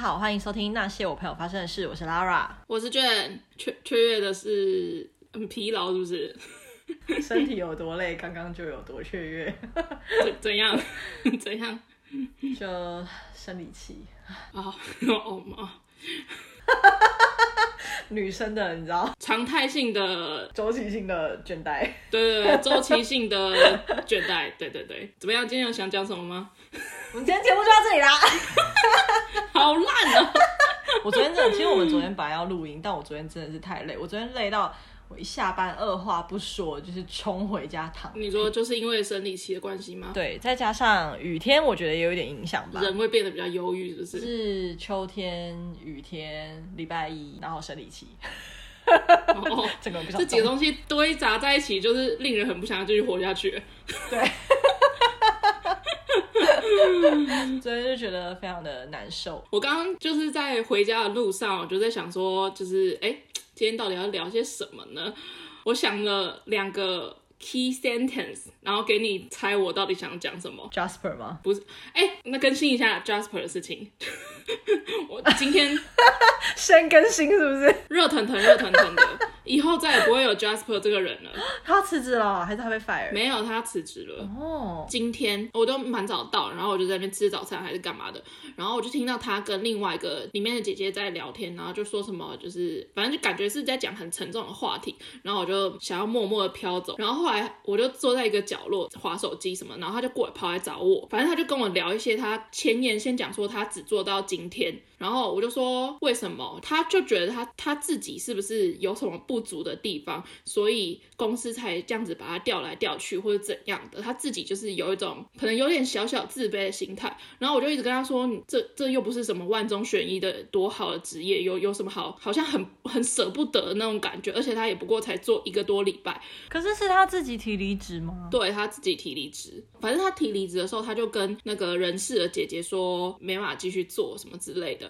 好，欢迎收听那些我朋友发生的事。我是 Lara，我是卷。雀雀跃的是很疲劳，是不是？身体有多累，刚刚就有多雀跃。怎怎样？怎样？就生理期啊？哦哦。女生的，你知道？常态性的、周期性的倦怠。对对对，周期性的倦怠。对对对，怎么样？今天有想讲什么吗？我们今天节目就到这里啦。好烂啊！我昨天真的，其实我们昨天本来要录音，但我昨天真的是太累，我昨天累到我一下班二话不说就是冲回家躺。你说就是因为生理期的关系吗？对，再加上雨天，我觉得也有一点影响吧。人会变得比较忧郁，是不是？是秋天、雨天、礼拜一，然后生理期。哦，这个这几个东西堆杂在一起，就是令人很不想要继续活下去。对。所以就觉得非常的难受。我刚刚就是在回家的路上，我就在想说，就是哎，今天到底要聊些什么呢？我想了两个 key sentence，然后给你猜我到底想讲什么。Jasper 吗？不是，哎，那更新一下 Jasper 的事情。我今天 先更新是不是？热腾腾、热腾腾的，以后再也不会有 Jasper 这个人了。他辞职了，还是他被 fire？没有，他辞职了。哦，今天我都蛮早到，然后我就在那边吃早餐还是干嘛的，然后我就听到他跟另外一个里面的姐姐在聊天，然后就说什么，就是反正就感觉是在讲很沉重的话题，然后我就想要默默的飘走，然后后来我就坐在一个角落划手机什么，然后他就过来跑来找我，反正他就跟我聊一些他前言，先讲说他只做到今天。然后我就说，为什么？他就觉得他他自己是不是有什么不足的地方，所以公司才这样子把他调来调去或者怎样的？他自己就是有一种可能有点小小自卑的心态。然后我就一直跟他说，你这这又不是什么万中选一的多好的职业，有有什么好？好像很很舍不得的那种感觉。而且他也不过才做一个多礼拜。可是是他自己提离职吗？对，他自己提离职。反正他提离职的时候，他就跟那个人事的姐姐说，没办法继续做什么之类的。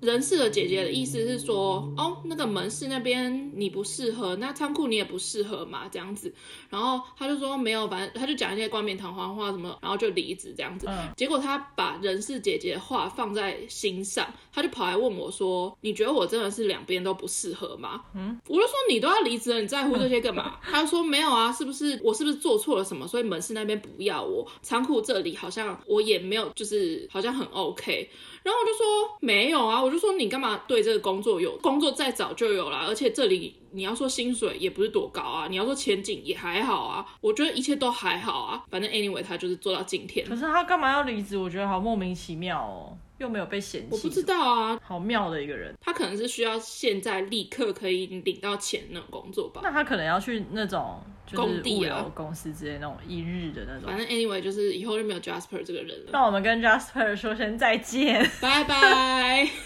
人事的姐姐的意思是说，哦，那个门市那边你不适合，那仓库你也不适合嘛，这样子。然后他就说没有，反正他就讲一些冠冕堂皇话什么，然后就离职这样子。嗯。结果他把人事姐姐的话放在心上，他就跑来问我说：“你觉得我真的是两边都不适合吗？”嗯。我就说：“你都要离职了，你在乎这些干嘛？” 他就说：“没有啊，是不是我是不是做错了什么？所以门市那边不要我，仓库这里好像我也没有，就是好像很 OK。”然后我就说没有啊，我就说你干嘛对这个工作有工作再早就有了，而且这里你要说薪水也不是多高啊，你要说前景也还好啊，我觉得一切都还好啊，反正 anyway 他就是做到今天。可是他干嘛要离职？我觉得好莫名其妙哦。又没有被嫌弃，我不知道啊，好妙的一个人。他可能是需要现在立刻可以领到钱那种工作吧？那他可能要去那种工地啊，公司之类那种一日的那种。反正 anyway 就是以后就没有 Jasper 这个人了。那我们跟 Jasper 说声再见，拜拜。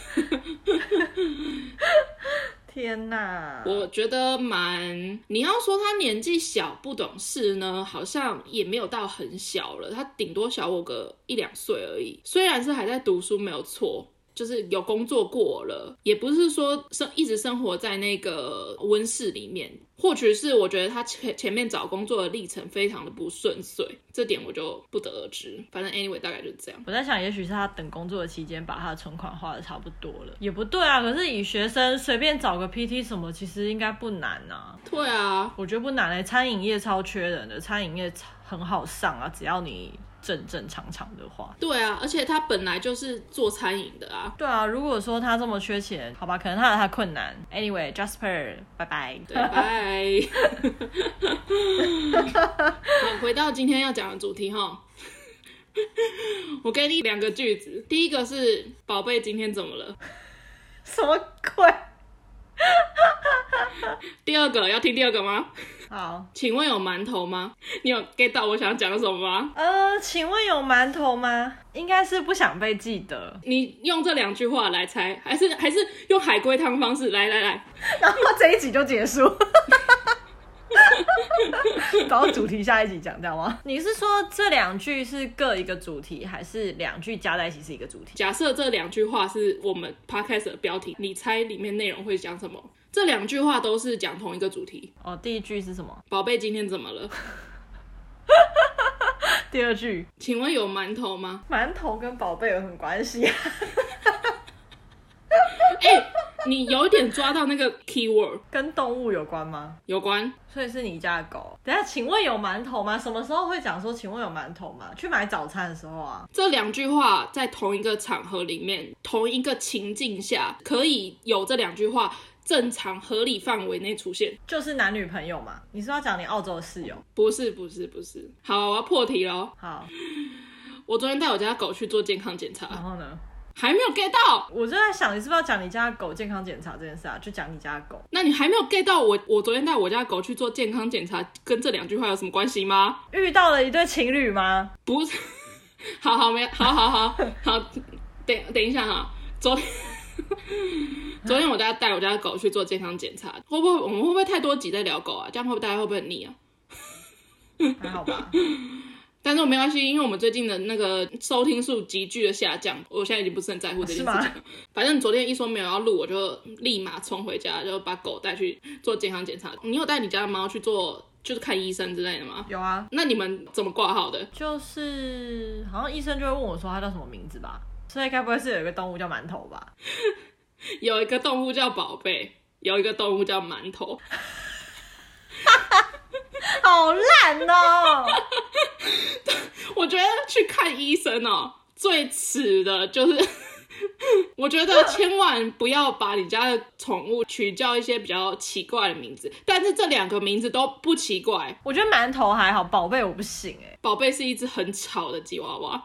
天呐，我觉得蛮……你要说他年纪小不懂事呢，好像也没有到很小了，他顶多小我个一两岁而已。虽然是还在读书，没有错。就是有工作过了，也不是说生一直生活在那个温室里面。或许是我觉得他前前面找工作的历程非常的不顺遂，这点我就不得而知。反正 anyway 大概就是这样。我在想，也许是他等工作的期间把他的存款花的差不多了，也不对啊。可是以学生随便找个 PT 什么，其实应该不难啊。对啊，我觉得不难嘞、欸。餐饮业超缺人的，餐饮业很好上啊，只要你。正正常常的话，对啊，而且他本来就是做餐饮的啊。对啊，如果说他这么缺钱，好吧，可能他有他困难。Anyway，Jasper，拜拜，拜拜。好，回到今天要讲的主题哈，我给你两个句子，第一个是“宝贝，今天怎么了？” 什么鬼？第二个要听第二个吗？好，请问有馒头吗？你有 get 到我想讲什么吗？呃，请问有馒头吗？应该是不想被记得。你用这两句话来猜，还是还是用海龟汤方式？来来来，然后这一集就结束。搞主题下一集讲，知道吗？你是说这两句是各一个主题，还是两句加在一起是一个主题？假设这两句话是我们 podcast 的标题，你猜里面内容会讲什么？这两句话都是讲同一个主题哦。第一句是什么？宝贝，今天怎么了？第二句，请问有馒头吗？馒头跟宝贝有什么关系啊？哎、欸，你有点抓到那个 keyword，跟动物有关吗？有关，所以是你家的狗。等下，请问有馒头吗？什么时候会讲说请问有馒头吗？去买早餐的时候啊。这两句话在同一个场合里面，同一个情境下，可以有这两句话。正常合理范围内出现，就是男女朋友嘛？你是要讲你澳洲的室友？不是，不是，不是。好，我要破题喽。好，我昨天带我家狗去做健康检查，然后呢？还没有 get 到。我就在想，你是不是要讲你家的狗健康检查这件事啊？就讲你家的狗。那你还没有 get 到我？我昨天带我家狗去做健康检查，跟这两句话有什么关系吗？遇到了一对情侣吗？不是。好好没，好好好好，等等一下哈，昨天。昨天我家带我家的狗去做健康检查，会不会我们会不会太多集在聊狗啊？这样会不会大家会不会很腻啊？还好吧，但是我没关系，因为我们最近的那个收听数急剧的下降，我现在已经不是很在乎这件事情了。反正昨天一说没有要录，我就立马冲回家，就把狗带去做健康检查。你有带你家的猫去做，就是看医生之类的吗？有啊。那你们怎么挂号的？就是好像医生就会问我说他叫什么名字吧。所以该不会是有一个动物叫馒头吧？有一个动物叫宝贝，有一个动物叫馒头。好烂哦！我觉得去看医生哦，最耻的就是，我觉得千万不要把你家的宠物取叫一些比较奇怪的名字。但是这两个名字都不奇怪。我觉得馒头还好，宝贝我不行哎。宝贝是一只很吵的吉娃娃。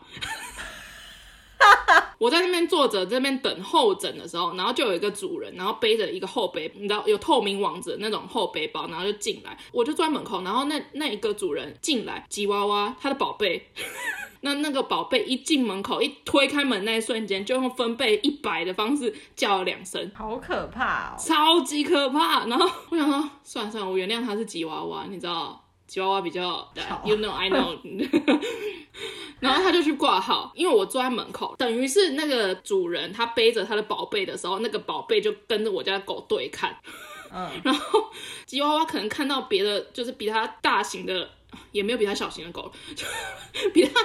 我在那边坐着，这边等候诊的时候，然后就有一个主人，然后背着一个后背，你知道有透明网子的那种后背包，然后就进来，我就坐在门口，然后那那一个主人进来，吉娃娃他的宝贝，那那个宝贝一进门口，一推开门那一瞬间，就用分贝一百的方式叫了两声，好可怕哦，超级可怕。然后我想说，算了算了，我原谅他是吉娃娃，你知道。吉娃娃比较，You know I know，然后他就去挂号，因为我坐在门口，等于是那个主人他背着他的宝贝的时候，那个宝贝就跟着我家的狗对看，嗯，然后吉娃娃可能看到别的，就是比它大型的，也没有比它小型的狗，比它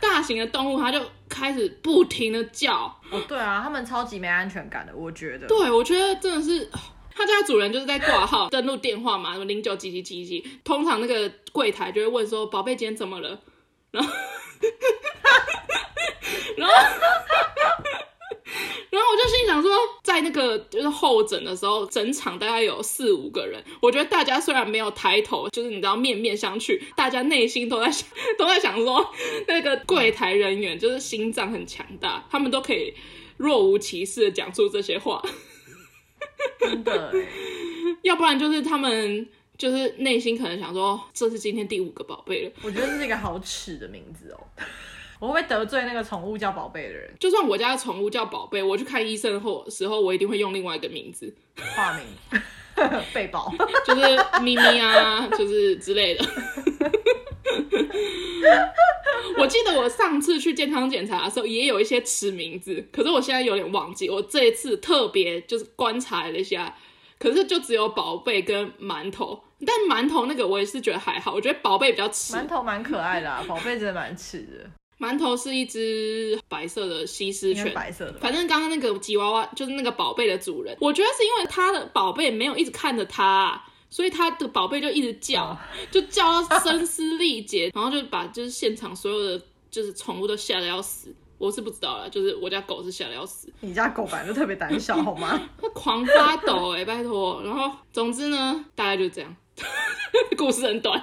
大型的动物，它就开始不停的叫。哦，对啊，他们超级没安全感的，我觉得。对，我觉得真的是。他家主人就是在挂号登录电话嘛，什么零九几几几几，通常那个柜台就会问说：“宝贝，今天怎么了？” 然后，然后，然后我就心想说，在那个就是候诊的时候，整场大概有四五个人，我觉得大家虽然没有抬头，就是你知道面面相觑，大家内心都在想，都在想说，那个柜台人员就是心脏很强大，他们都可以若无其事的讲出这些话。真的，要不然就是他们就是内心可能想说，这是今天第五个宝贝了。我觉得这是一个好耻的名字哦，我会不会得罪那个宠物叫宝贝的人？就算我家的宠物叫宝贝，我去看医生后时候，我一定会用另外一个名字，化名 贝宝，就是咪咪啊，就是之类的。我记得我上次去健康检查的时候，也有一些吃名字，可是我现在有点忘记。我这一次特别就是观察了一下，可是就只有宝贝跟馒头，但馒头那个我也是觉得还好，我觉得宝贝比较吃。馒头蛮可爱的啊，宝贝真的蛮吃的。馒头是一只白色的西施犬，白色的。反正刚刚那个吉娃娃就是那个宝贝的主人，我觉得是因为他的宝贝没有一直看着他。所以他的宝贝就一直叫，就叫到声嘶力竭，然后就把就是现场所有的就是宠物都吓得要死。我是不知道了，就是我家狗是吓得要死。你家狗本来就特别胆小，好吗？它狂发抖哎、欸，拜托。然后总之呢，大概就这样。故事很短，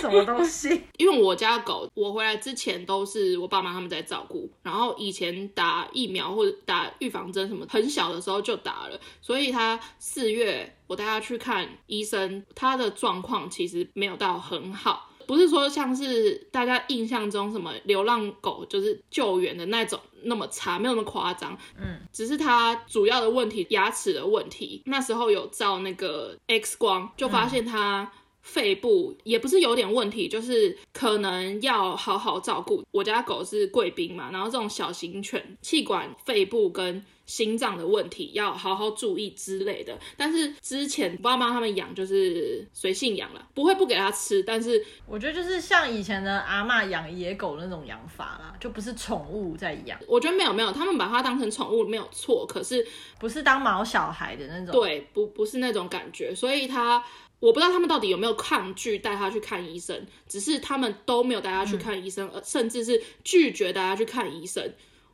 什么东西？因为我家狗，我回来之前都是我爸妈他们在照顾，然后以前打疫苗或者打预防针什么，很小的时候就打了，所以他四月我带他去看医生，他的状况其实没有到很好。不是说像是大家印象中什么流浪狗就是救援的那种那么差，没有那么夸张。嗯，只是它主要的问题牙齿的问题。那时候有照那个 X 光，就发现它肺部也不是有点问题，就是可能要好好照顾。我家狗是贵宾嘛，然后这种小型犬气管、肺部跟心脏的问题，要好好注意之类的。但是之前爸妈他们养就是随性养了，不会不给他吃。但是我觉得就是像以前的阿妈养野狗那种养法啦，就不是宠物在养。我觉得没有没有，他们把它当成宠物没有错，可是不是当毛小孩的那种。对，不不是那种感觉，所以他。我不知道他们到底有没有抗拒带他去看医生，只是他们都没有带他去看医生，而甚至是拒绝带他去看医生。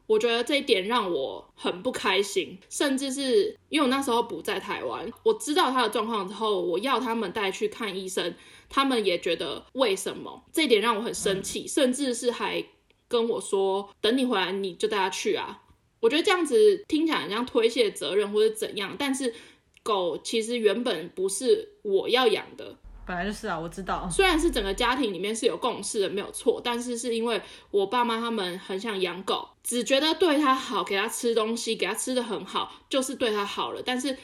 我觉得这一点让我很不开心，甚至是因为我那时候不在台湾，我知道他的状况之后，我要他们带去看医生，他们也觉得为什么？这一点让我很生气，甚至是还跟我说，等你回来你就带他去啊。我觉得这样子听起来很像推卸责任或者怎样，但是。狗其实原本不是我要养的，本来就是啊，我知道。虽然是整个家庭里面是有共识的，没有错，但是是因为我爸妈他们很想养狗，只觉得对它好，给它吃东西，给它吃的很好，就是对它好了。但是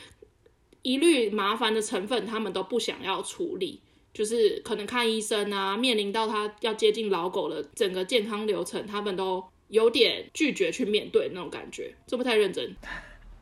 一律麻烦的成分，他们都不想要处理，就是可能看医生啊，面临到它要接近老狗的整个健康流程，他们都有点拒绝去面对那种感觉，这不太认真。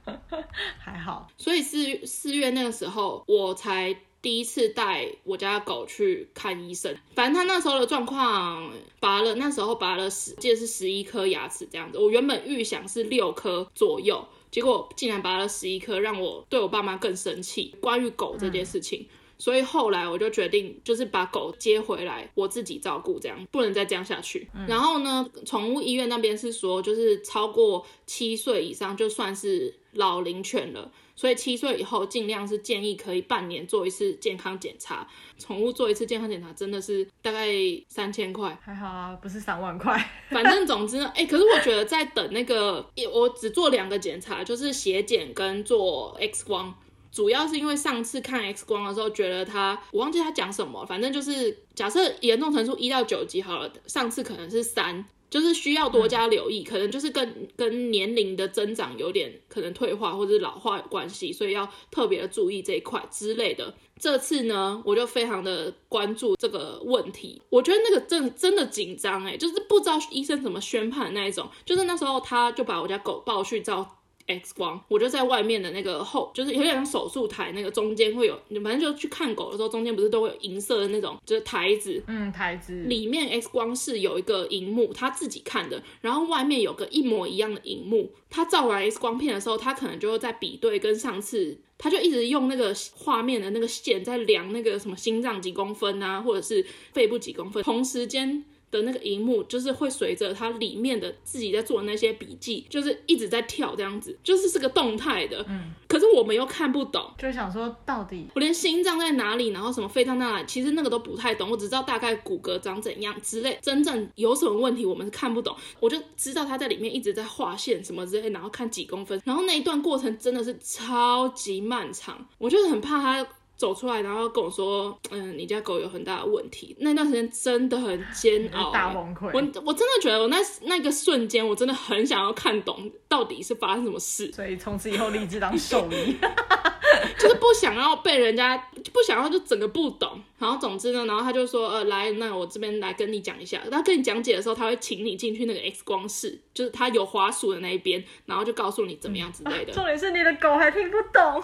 还好，所以四四月那个时候，我才第一次带我家狗去看医生。反正他那时候的状况，拔了那时候拔了十，记得是十一颗牙齿这样子。我原本预想是六颗左右，结果竟然拔了十一颗，让我对我爸妈更生气。关于狗这件事情。嗯所以后来我就决定，就是把狗接回来，我自己照顾，这样不能再这样下去。嗯。然后呢，宠物医院那边是说，就是超过七岁以上就算是老龄犬了，所以七岁以后尽量是建议可以半年做一次健康检查。宠物做一次健康检查真的是大概三千块，还好啊，不是三万块。反正总之呢，哎、欸，可是我觉得在等那个，我只做两个检查，就是血检跟做 X 光。主要是因为上次看 X 光的时候，觉得他我忘记他讲什么，反正就是假设严重程度一到九级好了，上次可能是三，就是需要多加留意，可能就是跟跟年龄的增长有点可能退化或者老化有关系，所以要特别的注意这一块之类的。这次呢，我就非常的关注这个问题，我觉得那个真真的紧张哎，就是不知道医生怎么宣判的那一种，就是那时候他就把我家狗抱去照。X 光，我就在外面的那个后，就是有点像手术台，那个中间会有，反正就去看狗的时候，中间不是都会有银色的那种，就是台子，嗯，台子里面 X 光是有一个荧幕，他自己看的，然后外面有个一模一样的荧幕，他照完 X 光片的时候，他可能就会在比对跟上次，他就一直用那个画面的那个线在量那个什么心脏几公分啊，或者是肺部几公分，同时间。的那个荧幕就是会随着它里面的自己在做的那些笔记，就是一直在跳这样子，就是是个动态的。嗯，可是我们又看不懂，就想说到底我连心脏在哪里，然后什么肺脏在哪里，其实那个都不太懂，我只知道大概骨骼长怎样之类，真正有什么问题我们是看不懂。我就知道他在里面一直在画线什么之类，然后看几公分，然后那一段过程真的是超级漫长，我就很怕他。走出来，然后跟我说：“嗯，你家狗有很大的问题。”那段时间真的很煎熬，欸，大崩溃。我我真的觉得，我那那个瞬间，我真的很想要看懂到底是发生什么事。所以从此以后立志当兽医，就是不想要被人家，不想要就整个不懂。然后总之呢，然后他就说：“呃，来，那我这边来跟你讲一下。”他跟你讲解的时候，他会请你进去那个 X 光室，就是他有滑鼠的那一边，然后就告诉你怎么样之类的。重点是你的狗还听不懂。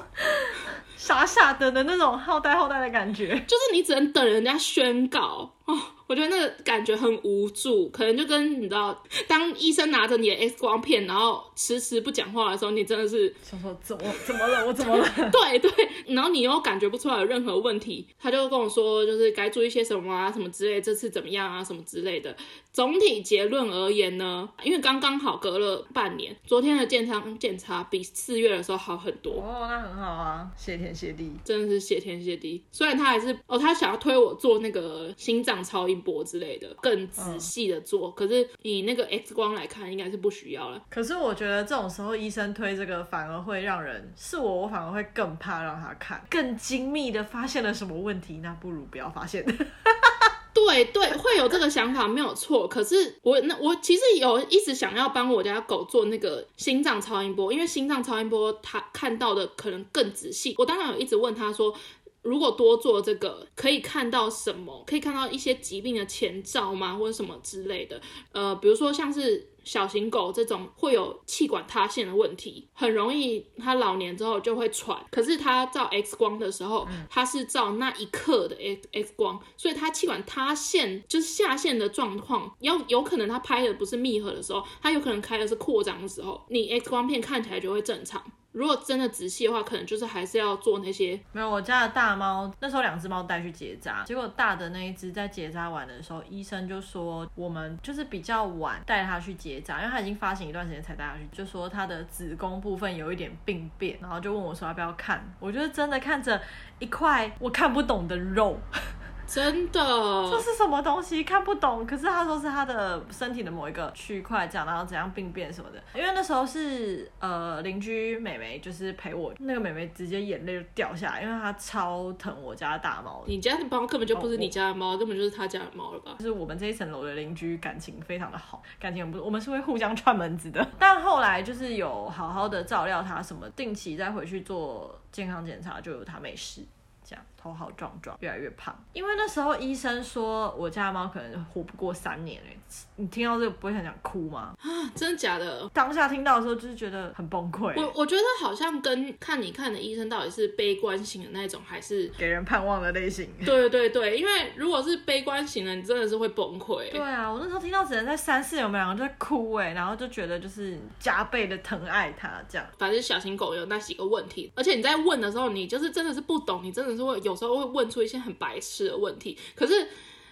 傻傻的的那种好呆好呆的感觉，就是你只能等人家宣告哦。我觉得那个感觉很无助，可能就跟你知道，当医生拿着你的 X 光片，然后迟迟不讲话的时候，你真的是想说怎么怎么了？我怎么了？对对，然后你又感觉不出来有任何问题，他就跟我说，就是该注意些什么啊，什么之类，这次怎么样啊，什么之类的。总体结论而言呢，因为刚刚好隔了半年，昨天的健康检查比四月的时候好很多哦，那很好啊，谢天谢地，真的是谢天谢地。虽然他还是哦，他想要推我做那个心脏超音波之类的，更仔细的做，嗯，可是以那个 X 光来看，应该是不需要了。可是我觉得这种时候医生推这个，反而会让人是我，我反而会更怕让他看，更精密的发现了什么问题，那不如不要发现。对对，会有这个想法没有错。可是我那我其实有一直想要帮我家狗做那个心脏超音波，因为心脏超音波它看到的可能更仔细。我当然有一直问他说，如果多做这个可以看到什么？可以看到一些疾病的前兆吗？或者什么之类的？呃，比如说像是。小型狗这种会有气管塌陷的问题，很容易它老年之后就会喘。可是它照 X 光的时候，它是照那一刻的 X X 光，所以它气管塌陷就是下陷的状况，要有可能它拍的不是密合的时候，它有可能开的是扩张的时候，你 X 光片看起来就会正常。如果真的仔细的话，可能就是还是要做那些。没有，我家的大猫那时候两只猫带去结扎，结果大的那一只在结扎完的时候，医生就说我们就是比较晚带它去结扎，因为它已经发情一段时间才带它去，就说它的子宫部分有一点病变，然后就问我说要不要看。我觉得真的看着一块我看不懂的肉。真的，这是什么东西？看不懂。可是他说是他的身体的某一个区块这样，然后怎样病变什么的。因为那时候是呃邻居妹妹就是陪我，那个妹妹直接眼泪就掉下来，因为她超疼我家的大猫。你家的猫根本就不是你家的猫，根本就是他家的猫了吧？就是我们这一层楼的邻居感情非常的好，感情很不错，我们是会互相串门子的。但后来就是有好好的照料它，什么定期再回去做健康检查，就有它没事。这样头好壮壮，越来越胖。因为那时候医生说我家的猫可能活不过三年哎，你听到这个不会很想哭吗？啊，真的假的？当下听到的时候就是觉得很崩溃。我我觉得好像跟看你看的医生到底是悲观型的那种，还是给人盼望的类型。对对对，因为如果是悲观型的，你真的是会崩溃。对啊，我那时候听到只能在三四年，我们两个就在哭哎，然后就觉得就是加倍的疼爱它这样。反正小型狗有那几个问题，而且你在问的时候，你就是真的是不懂，你真的是会有时候会问出一些很白痴的问题，可是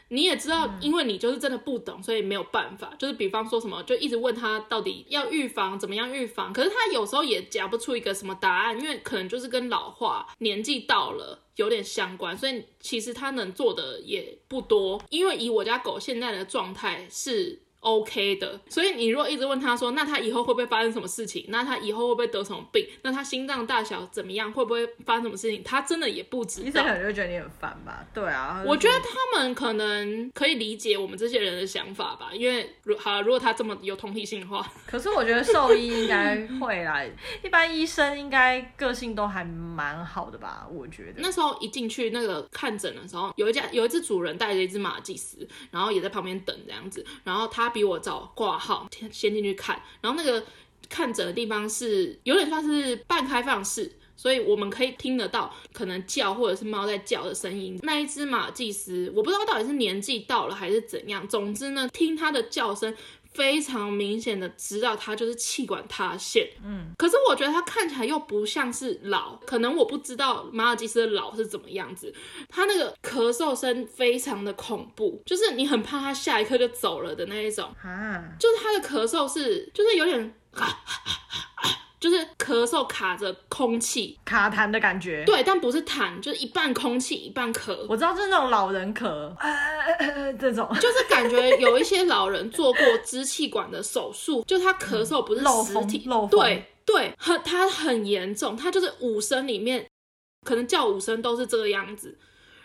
你也知道，因为你就是真的不懂，所以没有办法。就是比方说什么，就一直问他到底要预防怎么样预防，可是他有时候也讲不出一个什么答案，因为可能就是跟老化、年纪到了有点相关，所以其实他能做的也不多。因为以我家狗现在的状态是。OK 的，所以你如果一直问他说，那他以后会不会发生什么事情？那他以后会不会得什么病？那他心脏大小怎么样？会不会发生什么事情？他真的也不知道。医生可能就觉得你很烦吧？对啊，我觉得他们可能可以理解我们这些人的想法吧，因为如好，如果他这么有同理心的话。可是我觉得兽医应该会啦，一般医生应该个性都还蛮好的吧？我觉得。那时候一进去那个看诊的时候，有一家有一只主人带着一只马尔济斯，然后也在旁边等这样子，然后他。比我早挂号，先进去看，然后那个看诊的地方是有点算是半开放式，所以我们可以听得到可能叫或者是猫在叫的声音。那一只马尔济斯，我不知道到底是年纪到了还是怎样，总之呢，听它的叫声。非常明显的知道他就是气管塌陷，嗯，可是我觉得他看起来又不像是老，可能我不知道马尔基斯的老是怎么样子，他那个咳嗽声非常的恐怖，就是你很怕他下一刻就走了的那一种，啊，就是他的咳嗽是就是有点。啊 就是咳嗽卡着空气，卡痰的感觉。对，但不是痰，就是一半空气一半咳。我知道，就是那种老人咳，呃 这种就是感觉有一些老人做过支气管的手术，就他咳嗽不是实体，漏风，对对，很他很严重，他就是五声里面可能叫五声都是这个样子。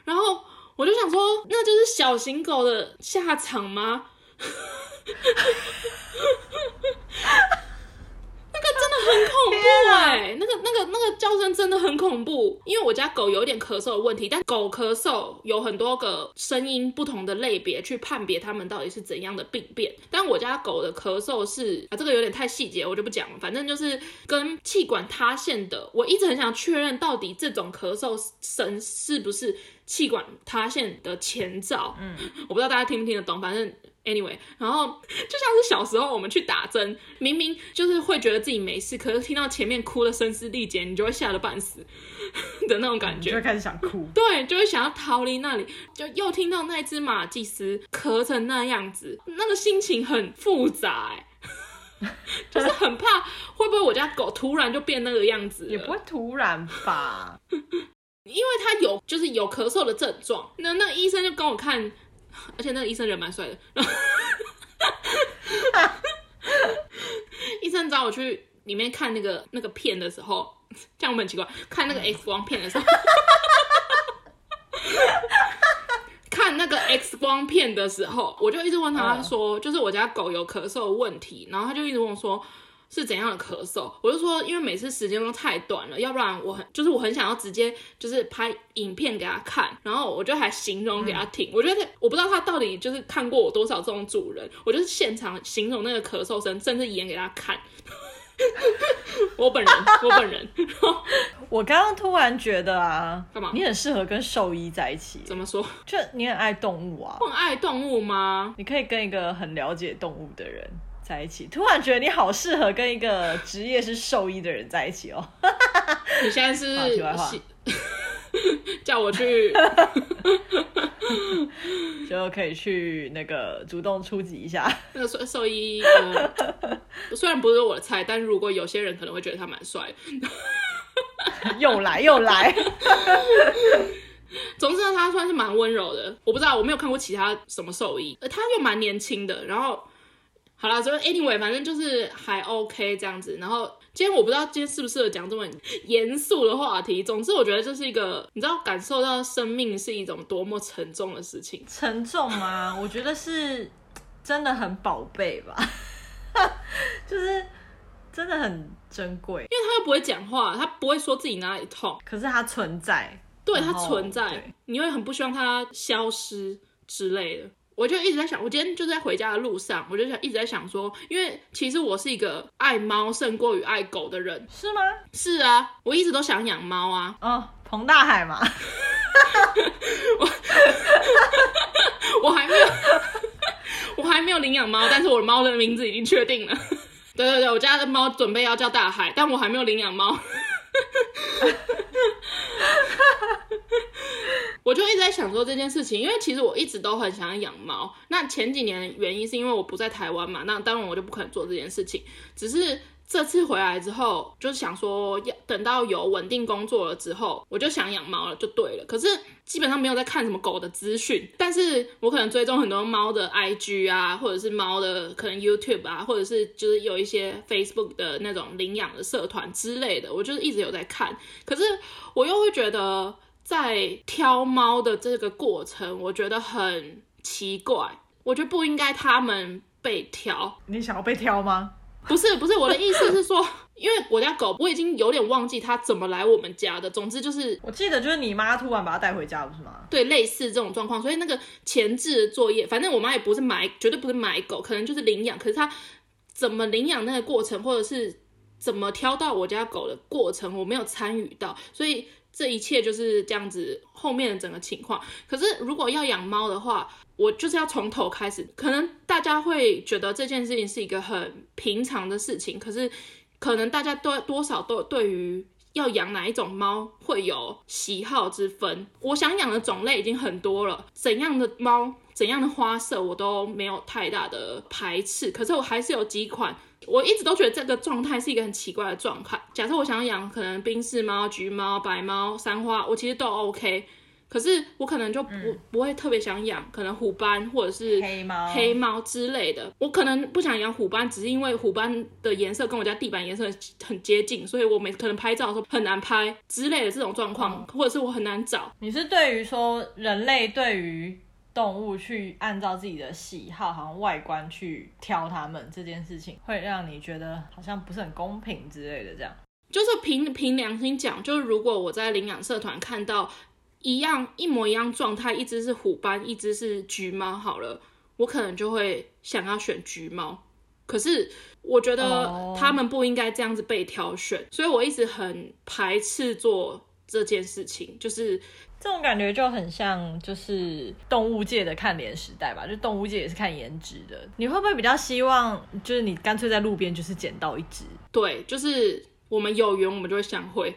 然后我就想说，那就是小型狗的下场吗？的很恐怖哎、欸，那个、那个、那个叫声真的很恐怖。因为我家狗有点咳嗽的问题，但狗咳嗽有很多个声音不同的类别去判别它们到底是怎样的病变。但我家狗的咳嗽是啊，这个有点太细节，我就不讲了。反正就是跟气管塌陷的，我一直很想确认到底这种咳嗽声是不是气管塌陷的前兆。嗯，我不知道大家听不听得懂，反正。Anyway，然后就像是小时候我们去打针，明明就是会觉得自己没事，可是听到前面哭的声嘶力竭，你就会吓得半死的那种感觉，就会开始想哭。对，就会想要逃离那里，就又听到那只马祭司咳成那样子，那个心情很复杂，哎，就是很怕会不会我家狗突然就变那个样子，也不会突然吧，因为它有就是有咳嗽的症状，那那个医生就跟我看。而且那个医生人蛮帅的，然后 医生找我去里面看那个那个片的时候，这样我很奇怪，看那个 X 光片的时候，看那个 X 光片的时候，我就一直问他说，就是我家狗有咳嗽的问题，然后他就一直问我说，是怎样的咳嗽？我就说，因为每次时间都太短了，要不然我很就是我很想要直接就是拍影片给他看，然后我就还形容给他听。嗯、我觉得我不知道他到底就是看过我多少这种主人，我就是现场形容那个咳嗽声，甚至演给他看。我本人，我本人。我刚刚突然觉得啊，干嘛？你很适合跟兽医在一起。怎么说？就你很爱动物啊？我很爱动物吗？你可以跟一个很了解动物的人在一起。突然觉得你好适合跟一个职业是兽医的人在一起哦。你现在是题外话，叫我去。就可以去那个主动出击一下。那个兽兽医、呃，虽然不是我的菜，但如果有些人可能会觉得他蛮帅。又来又来。总之呢，他算是蛮温柔的。我不知道，我没有看过其他什么兽医，他又蛮年轻的。然后，好啦，所以 anyway，反正就是还 OK 这样子。然后。今天我不知道今天适不适合讲这么严肃的话题。总之，我觉得这是一个，你知道，感受到生命是一种多么沉重的事情。沉重吗？我觉得是真的很宝贝吧，就是真的很珍贵，因为他又不会讲话，他不会说自己哪里痛，可是他存在，对，他存在，你会很不希望他消失之类的。我就一直在想，我今天就是在回家的路上，我就想一直在想说，因为其实我是一个爱猫胜过于爱狗的人，是吗？是啊，我一直都想养猫啊。哦，彭大海嘛，我我还没有，我还没有领养猫，但是我的猫的名字已经确定了。对对对，我家的猫准备要叫大海，但我还没有领养猫。我就一直在想说这件事情，因为其实我一直都很想养猫。那前几年原因是因为我不在台湾嘛，那当然我就不可能做这件事情。只是这次回来之后，就是想说要等到有稳定工作了之后，我就想养猫了，就对了。可是基本上没有在看什么狗的资讯，但是我可能追踪很多猫的 IG 啊，或者是猫的可能 YouTube 啊，或者是就是有一些 Facebook 的那种领养的社团之类的，我就是一直有在看。可是我又会觉得。在挑猫的这个过程，我觉得很奇怪。我觉得不应该他们被挑。你想要被挑吗？不是，不是，我的意思是说，因为我家狗，我已经有点忘记它怎么来我们家的。总之就是，我记得就是你妈突然把它带回家，不是吗？对，类似这种状况。所以那个前置的作业，反正我妈也不是买，绝对不是买狗，可能就是领养。可是她怎么领养那个过程，或者是怎么挑到我家狗的过程，我没有参与到，所以。这一切就是这样子，后面的整个情况。可是如果要养猫的话，我就是要从头开始。可能大家会觉得这件事情是一个很平常的事情，可是可能大家都多少都对于要养哪一种猫会有喜好之分。我想养的种类已经很多了，怎样的猫、怎样的花色我都没有太大的排斥。可是我还是有几款。我一直都觉得这个状态是一个很奇怪的状态。假设我想养可能宾士猫、橘猫、白猫、三花，我其实都 OK。可是我可能就不、嗯、不会特别想养，可能虎斑或者是黑猫、黑猫之类的。我可能不想养虎斑，只是因为虎斑的颜色跟我家地板颜色很接近，所以我每次可能拍照的时候很难拍之类的这种状况，嗯、或者是我很难找。你是对于说人类对于动物去按照自己的喜好，好像外观去挑它们这件事情，会让你觉得好像不是很公平之类的。这样就是凭凭良心讲，就是如果我在领养社团看到一样一模一样状态，一只是虎斑，一只是橘猫，好了，我可能就会想要选橘猫。可是我觉得他们不应该这样子被挑选，oh. 所以我一直很排斥做这件事情，就是。这种感觉就很像，就是动物界的看脸时代吧，就动物界也是看颜值的。你会不会比较希望，就是你干脆在路边就是捡到一只？对，就是我们有缘，我们就会相会。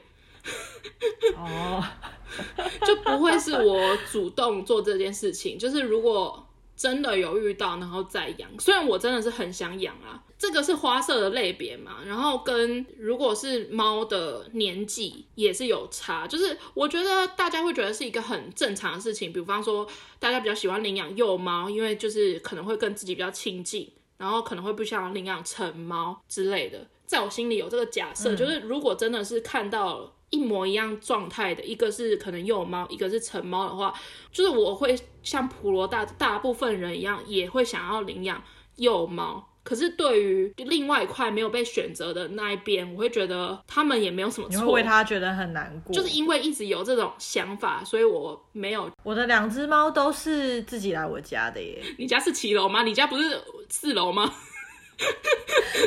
哦，就不会是我主动做这件事情。就是如果真的有遇到，然后再养，虽然我真的是很想养啊。这个是花色的类别嘛，然后跟如果是猫的年纪也是有差，就是我觉得大家会觉得是一个很正常的事情，比方说大家比较喜欢领养幼猫，因为就是可能会跟自己比较亲近，然后可能会不想领养成猫之类的，在我心里有这个假设，就是如果真的是看到一模一样状态的，一个是可能幼猫，一个是成猫的话，就是我会像普罗大大部分人一样，也会想要领养幼猫。可是对于另外一块没有被选择的那一边，我会觉得他们也没有什么错，你会为他觉得很难过。就是因为一直有这种想法，所以我没有。我的两只猫都是自己来我家的耶。你家是七楼吗？你家不是四楼吗？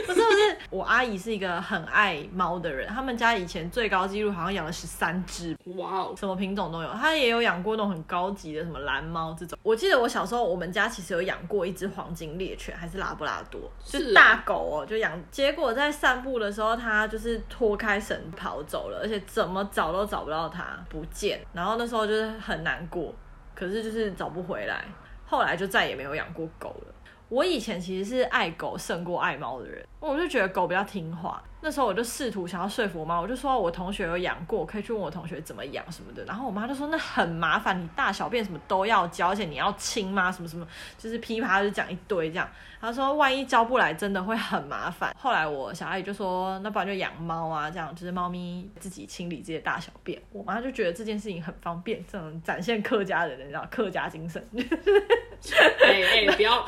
不 是不是，我阿姨是一个很爱猫的人，他们家以前最高纪录好像养了十三只，哇哦，什么品种都有。她也有养过那种很高级的什么蓝猫这种。我记得我小时候，我们家其实有养过一只黄金猎犬，还是拉布拉多，是大狗哦，就养。结果在散步的时候，它就是脱开绳跑走了，而且怎么找都找不到它，不见。然后那时候就是很难过，可是就是找不回来。后来就再也没有养过狗了。我以前其实是爱狗胜过爱猫的人，我就觉得狗比较听话。那时候我就试图想要说服我妈，我就说我同学有养过，可以去问我同学怎么养什么的。然后我妈就说那很麻烦，你大小便什么都要教，而且你要亲吗？什么什么，就是噼啪就讲一堆这样。她说万一教不来，真的会很麻烦。后来我小阿姨就说，那不然就养猫啊，这样就是猫咪自己清理自己的大小便。我妈就觉得这件事情很方便，这种展现客家人的你知道客家精神。哎 哎、欸欸，不要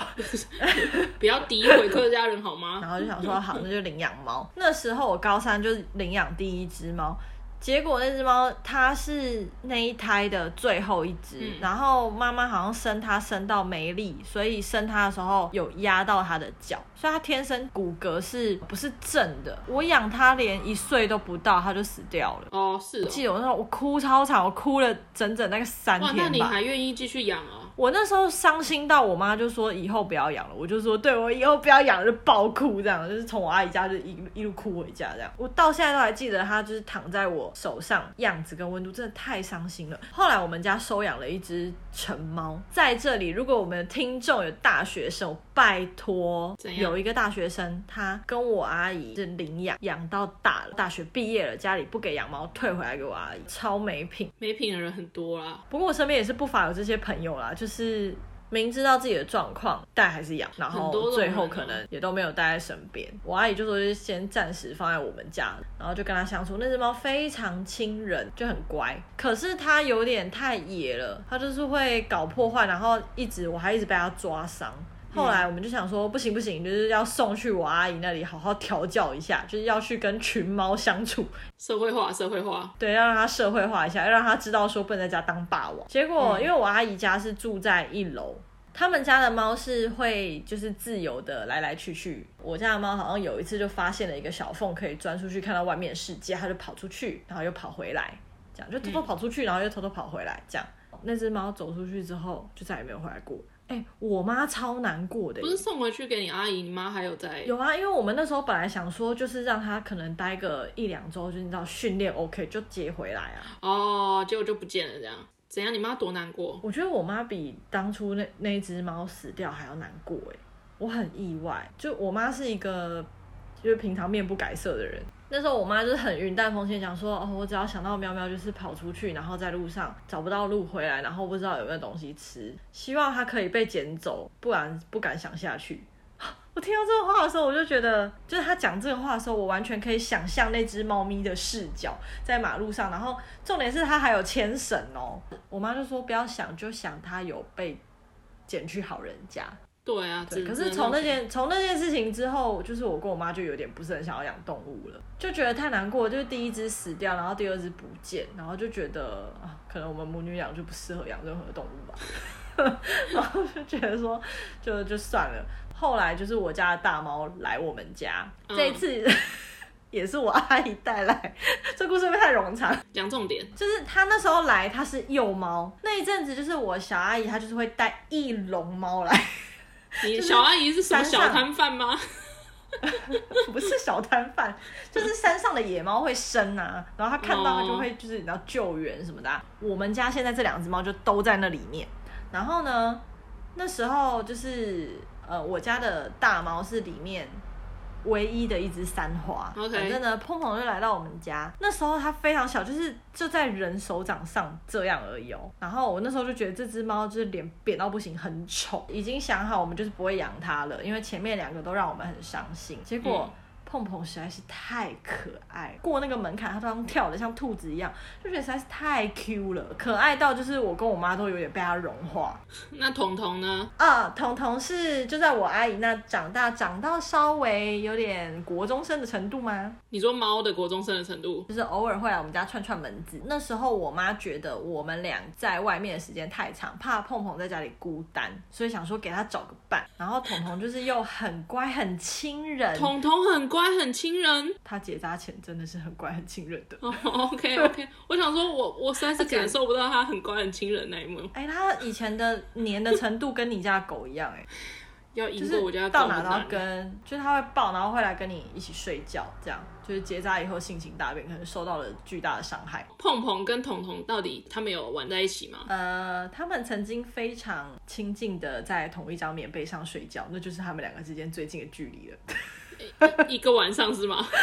不要诋毁客家人好吗？然后就想说好，那就领养猫。那时候我高三就是领养第一只猫，结果那只猫它是那一胎的最后一只，嗯、然后妈妈好像生它生到没力，所以生它的时候有压到它的脚，所以它天生骨骼是不是正的？我养它连一岁都不到，它就死掉了。哦，是哦。记得我那时候我哭超惨，我哭了整整那个三天吧。那你还愿意继续养啊？我那时候伤心到我妈就说以后不要养了，我就说对，我以后不要养了，就爆哭这样，就是从我阿姨家就一一路哭回家这样。我到现在都还记得它就是躺在我手上样子跟温度，真的太伤心了。后来我们家收养了一只成猫，在这里如果我们的听众有大学生，拜托，有一个大学生他跟我阿姨是领养，养到大了，大学毕业了，家里不给养猫，退回来给我阿姨，超没品，没品的人很多啦。不过我身边也是不乏有这些朋友啦，就是。是明知道自己的状况，带还是养，然后最后可能也都没有带在身边。我阿姨就说，就先暂时放在我们家，然后就跟他相处。那只猫非常亲人，就很乖，可是它有点太野了，它就是会搞破坏，然后一直我还一直被它抓伤。后来我们就想说，不行不行，就是要送去我阿姨那里好好调教一下，就是要去跟群猫相处，社会化，社会化，对，要让它社会化一下，要让它知道说不能在家当霸王。结果因为我阿姨家是住在一楼，他们家的猫是会就是自由的来来去去。我家的猫好像有一次就发现了一个小缝可以钻出去看到外面的世界，它就跑出去，然后又跑回来，这样就偷偷跑出去，然后又偷偷跑回来，这样。那只猫走出去之后就再也没有回来过。哎、欸，我妈超难过的。不是送回去给你阿姨，你妈还有在？有啊，因为我们那时候本来想说，就是让她可能待个一两周，就你知道训练 OK 就接回来啊。哦，结果就不见了，这样怎样？你妈多难过？我觉得我妈比当初那那只猫死掉还要难过哎，我很意外。就我妈是一个就是平常面不改色的人。那时候我妈就是很云淡风轻讲说，哦，我只要想到喵喵就是跑出去，然后在路上找不到路回来，然后不知道有没有东西吃，希望它可以被捡走，不然不敢想下去。我听到这个话的时候，我就觉得，就是他讲这个话的时候，我完全可以想象那只猫咪的视角在马路上，然后重点是它还有牵绳哦。我妈就说不要想，就想它有被捡去好人家。对啊，对，可是从那件从那件事情之后，就是我跟我妈就有点不是很想要养动物了，就觉得太难过。就是第一只死掉，然后第二只不见，然后就觉得啊，可能我们母女俩就不适合养任何动物吧。然后就觉得说，就就算了。后来就是我家的大猫来我们家，嗯、这一次 也是我阿姨带来。这故事会不会太冗长？讲重点，就是她那时候来，她是幼猫。那一阵子就是我小阿姨，她就是会带一笼猫来。你小阿姨是什么小摊贩吗？不是小摊贩，就是山上的野猫会生啊，然后他看到他就会就是你要救援什么的啊。我们家现在这两只猫就都在那里面。然后呢，那时候就是呃，我家的大猫是里面。唯一的一只三花.反正呢，碰碰就来到我们家。那时候它非常小，就是就在人手掌上这样而已哦。然后我那时候就觉得这只猫就是脸扁到不行，很丑。已经想好我们就是不会养它了，因为前面两个都让我们很伤心。结果碰碰实在是太可爱，过那个门槛，它都跳的像兔子一样，就觉得实在是太 Q 了，可爱到就是我跟我妈都有点被它融化。那彤彤呢？啊，彤彤是就在我阿姨那长大，长到稍微有点国中生的程度吗？你说猫的国中生的程度，就是偶尔会来我们家串串门子。那时候我妈觉得我们俩在外面的时间太长，怕碰碰在家里孤单，所以想说给他找个伴。然后彤彤就是又很乖很亲人，彤彤很乖很亲人，他结扎前真的是很乖很亲人的。Oh, OK OK，我想说我我实在是感受不到他很乖很亲人那一幕。哎、欸，他以前的黏的程度跟你家狗一样哎、欸。要赢过我家狗，到哪都要跟，就是他会抱，然后会来跟你一起睡觉，这样就是结扎以后性情大变，可能受到了巨大的伤害。碰碰跟彤彤到底他们有玩在一起吗？呃，他们曾经非常亲近的在同一张棉被上睡觉，那就是他们两个之间最近的距离了。一个晚上是吗？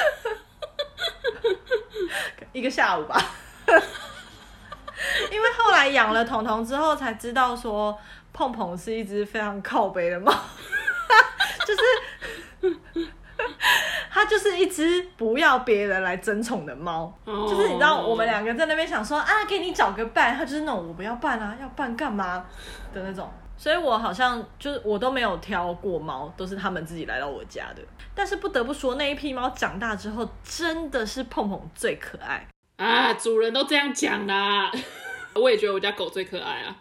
一个下午吧。因为后来养了彤彤之后，才知道说碰碰是一只非常靠背的猫，就是它就是一只不要别人来争宠的猫。Oh. 就是你知道，我们两个在那边想说啊，给你找个伴，它就是那种我不要伴啊，要伴干嘛的那种。所以我好像就是我都没有挑过猫，都是他们自己来到我家的。但是不得不说，那一批猫长大之后，真的是碰碰最可爱。啊，主人都这样讲啦，我也觉得我家狗最可爱啊。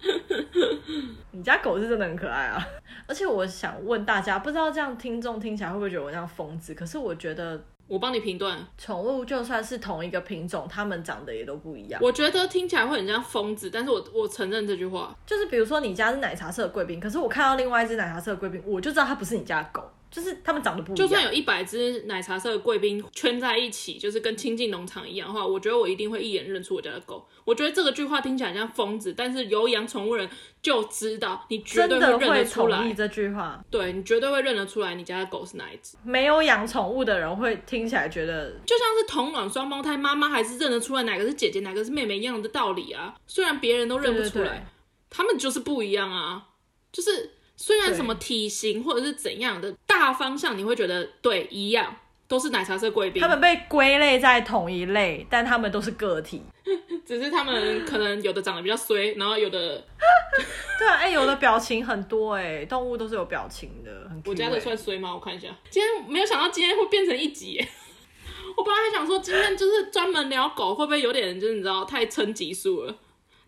你家狗是真的很可爱啊，而且我想问大家，不知道这样听众听起来会不会觉得我像疯子？可是我觉得，我帮你评断，宠物就算是同一个品种，它们长得也都不一样。我觉得听起来会很像疯子，但是我我承认这句话，就是比如说你家是奶茶色的贵宾，可是我看到另外一只奶茶色的贵宾，我就知道它不是你家的狗。就是他们长得不一样。就算有一百只奶茶色的贵宾圈在一起，就是跟亲近农场一样的话，我觉得我一定会一眼认出我家的狗。我觉得这个句话听起来像疯子，但是有养宠物人就知道，你绝对会认得出来。同意这句话，对，你绝对会认得出来你家的狗是哪一只。没有养宠物的人会听起来觉得，就像是同卵双胞胎，妈妈还是认得出来哪个是姐姐，哪个是妹妹一样的道理啊。虽然别人都认不出来，对对对，他们就是不一样啊，就是。虽然什么体型或者是怎样的大方向，你会觉得对一样，都是奶茶色贵宾，他们被归类在同一类，但他们都是个体，只是他们可能有的长得比较衰，然后有的，对啊，哎、欸，有的表情很多哎，动物都是有表情的，很。我家的算衰吗？我看一下，今天没有想到今天会变成一集，我本来还想说今天就是专门聊狗，会不会有点就是你知道太撑集数了？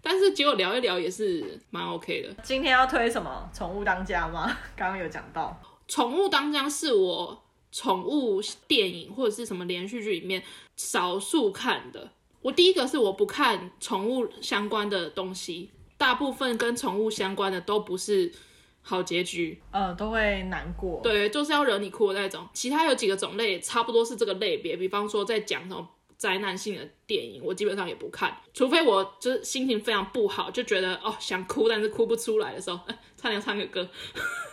但是结果聊一聊也是蛮 OK 的。今天要推什么？宠物当家吗？刚刚有讲到，宠物当家是我宠物电影或者是什么连续剧里面少数看的。我第一个是我不看宠物相关的东西，大部分跟宠物相关的都不是好结局，呃，都会难过。对，就是要惹你哭的那种。其他有几个种类差不多是这个类别，比方说在讲什么。灾难性的电影，我基本上也不看，除非我就是心情非常不好，就觉得哦想哭，但是哭不出来的时候，差点唱个歌，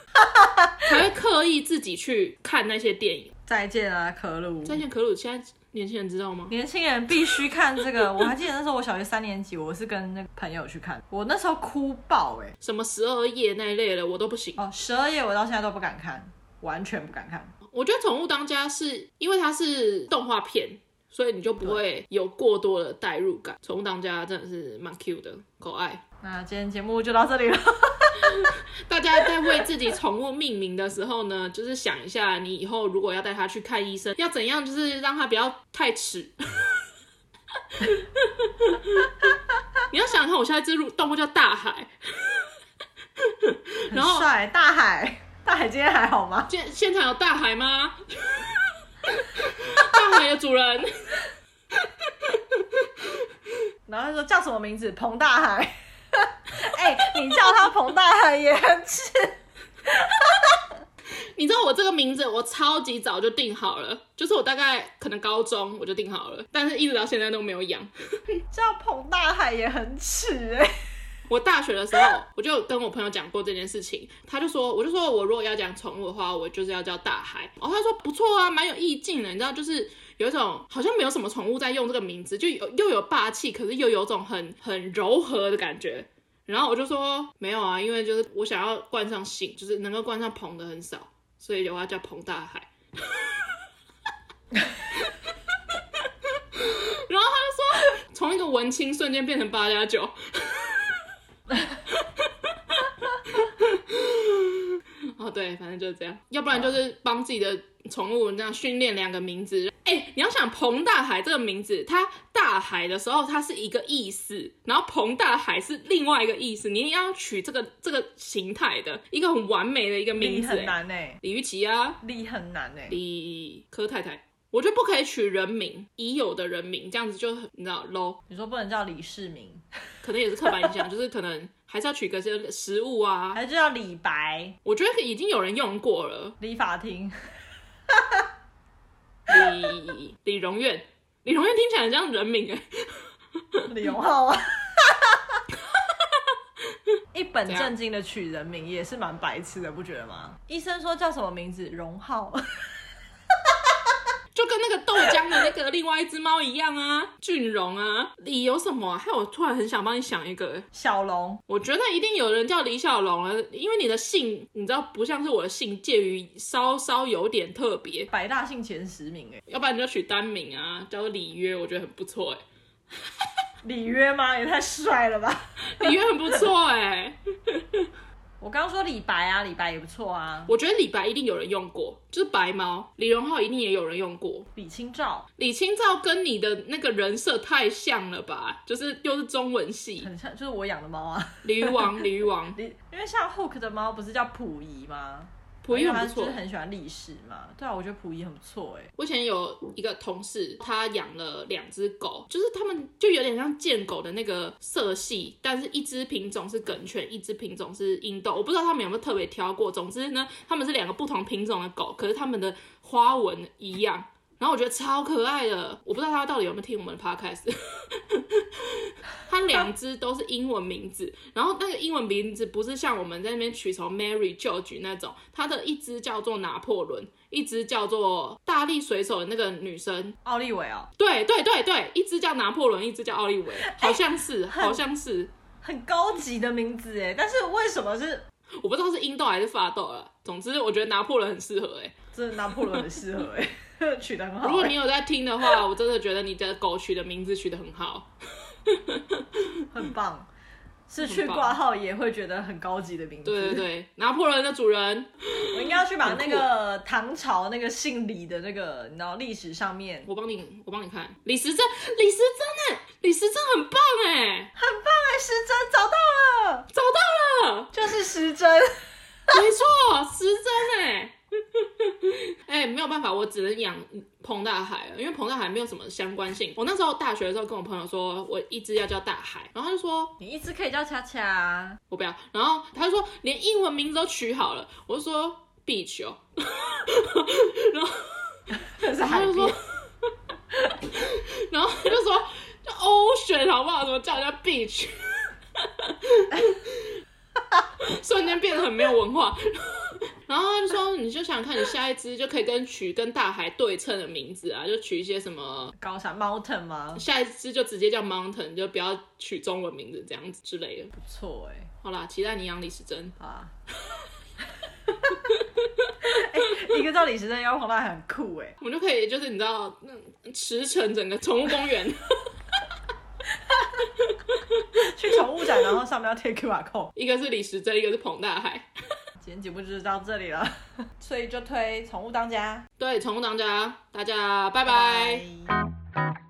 才会刻意自己去看那些电影。再见啊，可鲁！再见，可鲁！现在年轻人知道吗？年轻人必须看这个。我还记得那时候我小学三年级，我是跟那个朋友去看，我那时候哭爆哎、欸，什么十二夜那一类的我都不行哦。十二夜我到现在都不敢看，完全不敢看。我觉得宠物当家是因为它是动画片。所以你就不会有过多的代入感。宠物当家真的是蛮 cute 的，可爱。那今天节目就到这里了。大家在为自己宠物命名的时候呢，就是想一下，你以后如果要带它去看医生，要怎样，就是让它不要太迟。你要想想看，我现在这入动物叫大海，然后帅大海，大海今天还好吗？现现场有大海吗？大海的主人，然后他说叫什么名字？彭大海。哎、欸，你叫他彭大海也很气。你知道我这个名字，我超级早就定好了，就是我大概可能高中我就定好了，但是一直到现在都没有养。叫彭大海也很耻哎。我大学的时候，我就跟我朋友讲过这件事情，他就说，我就说我如果要讲宠物的话，我就是要叫大海。然后他说不错啊，蛮有意境的，你知道，就是有一种好像没有什么宠物在用这个名字，就有又有霸气，可是又有种很很柔和的感觉。然后我就说没有啊，因为就是我想要冠上姓，就是能够冠上鹏的很少，所以我要叫彭大海。然后他就说，从一个文青瞬间变成八加九。哦，对，反正就是这样。要不然就是帮自己的宠物这样训练两个名字。哎、欸，你要想彭大海这个名字，它大海的时候它是一个意思，然后彭大海是另外一个意思。你要取这个这个形态的一个很完美的一个名字，很难哎。李玉琪啊，李很难哎。李柯太太。我觉得不可以取人名，已有的人名，这样子就很你知道 low。你说不能叫李世民，可能也是刻板印象，就是可能还是要取个些食物啊，还是叫李白？我觉得已经有人用过了。李法庭，李李荣愿，李荣院听起来很像人名哎。李荣浩啊，一本正经的取人名也是蛮白痴的，不觉得吗？医生说叫什么名字？荣浩。就跟那个豆浆的那个另外一只猫一样啊，俊荣啊，李有什么、啊？害我突然很想帮你想一个小龙。我觉得一定有人叫李小龙了，因为你的姓你知道不像是我的姓，介于稍稍有点特别。百大姓前十名哎，要不然你就取单名啊，叫做李约，我觉得很不错哎。李约吗？也太帅了吧！李约很不错哎。我刚刚说李白啊，李白也不错啊。我觉得李白一定有人用过，就是白猫。李荣浩一定也有人用过。李清照，李清照跟你的那个人设太像了吧？就是又是中文系，很像，就是我养的猫啊。鲤鱼王，鲤鱼王。因为像 Hook 的猫不是叫溥仪吗？溥仪很不错，就是很喜欢历史嘛。对啊，我觉得溥仪很不错哎。我以前有一个同事，他养了两只狗，就是他们就有点像贱狗的那个色系，但是一只品种是梗犬，一只品种是英斗。我不知道他们有没有特别挑过。总之呢，他们是两个不同品种的狗，可是他们的花纹一样。然后我觉得超可爱的，我不知道他到底有没有听我们的 podcast。他两只都是英文名字，然后那个英文名字不是像我们在那边取什么 Mary、George 那种，他的一只叫做拿破仑，一只叫做大力水手的那个女生奥利维哦。对对对对，一只叫拿破仑，一只叫奥利维，好像是，欸、好像是很高级的名字哎，但是为什么是？我不知道是英斗还是法斗了。总之，我觉得拿破仑很适合哎，真的拿破仑很适合哎。取得很好。如果你有在听的话，我真的觉得你的狗取的名字取得很好，很棒。是去挂号也会觉得很高级的名字。对对对，拿破仑的主人。我应该要去把那个唐朝那个姓李的那个，你知道历史上面，我帮你，我帮你看。李时珍，李时珍哎，李时珍很棒哎，很棒哎，时珍找到了，找到了，就是时珍，没错，时珍哎。哎、欸，没有办法，我只能养彭大海了，因为彭大海没有什么相关性。我那时候大学的时候跟我朋友说，我一只要叫大海，然后他就说你一只可以叫恰恰，我不要。然后他就说连英文名字都取好了，我就说 Beach 哦，然后他就说，然后他就说叫 Ocean 好不好？怎么叫人家 Beach？瞬间变得很没有文化。然后他就说，你就想看你下一只就可以跟取跟大海对称的名字啊，就取一些什么高山 Mountain 吗？下一只就直接叫 Mountain，就不要取中文名字这样子之类的。不错哎、欸，好啦，期待你养李时珍啊。欸、一个叫李时珍，要黄大海很酷哎、欸，我们就可以就是你知道，那驰骋整个宠物公园，去宠物展，然后上面要贴 QR code，一个是李时珍，一个是彭大海。今天节目就是到这里了，所以就推宠物当家。对，宠物当家，大家拜拜。拜拜。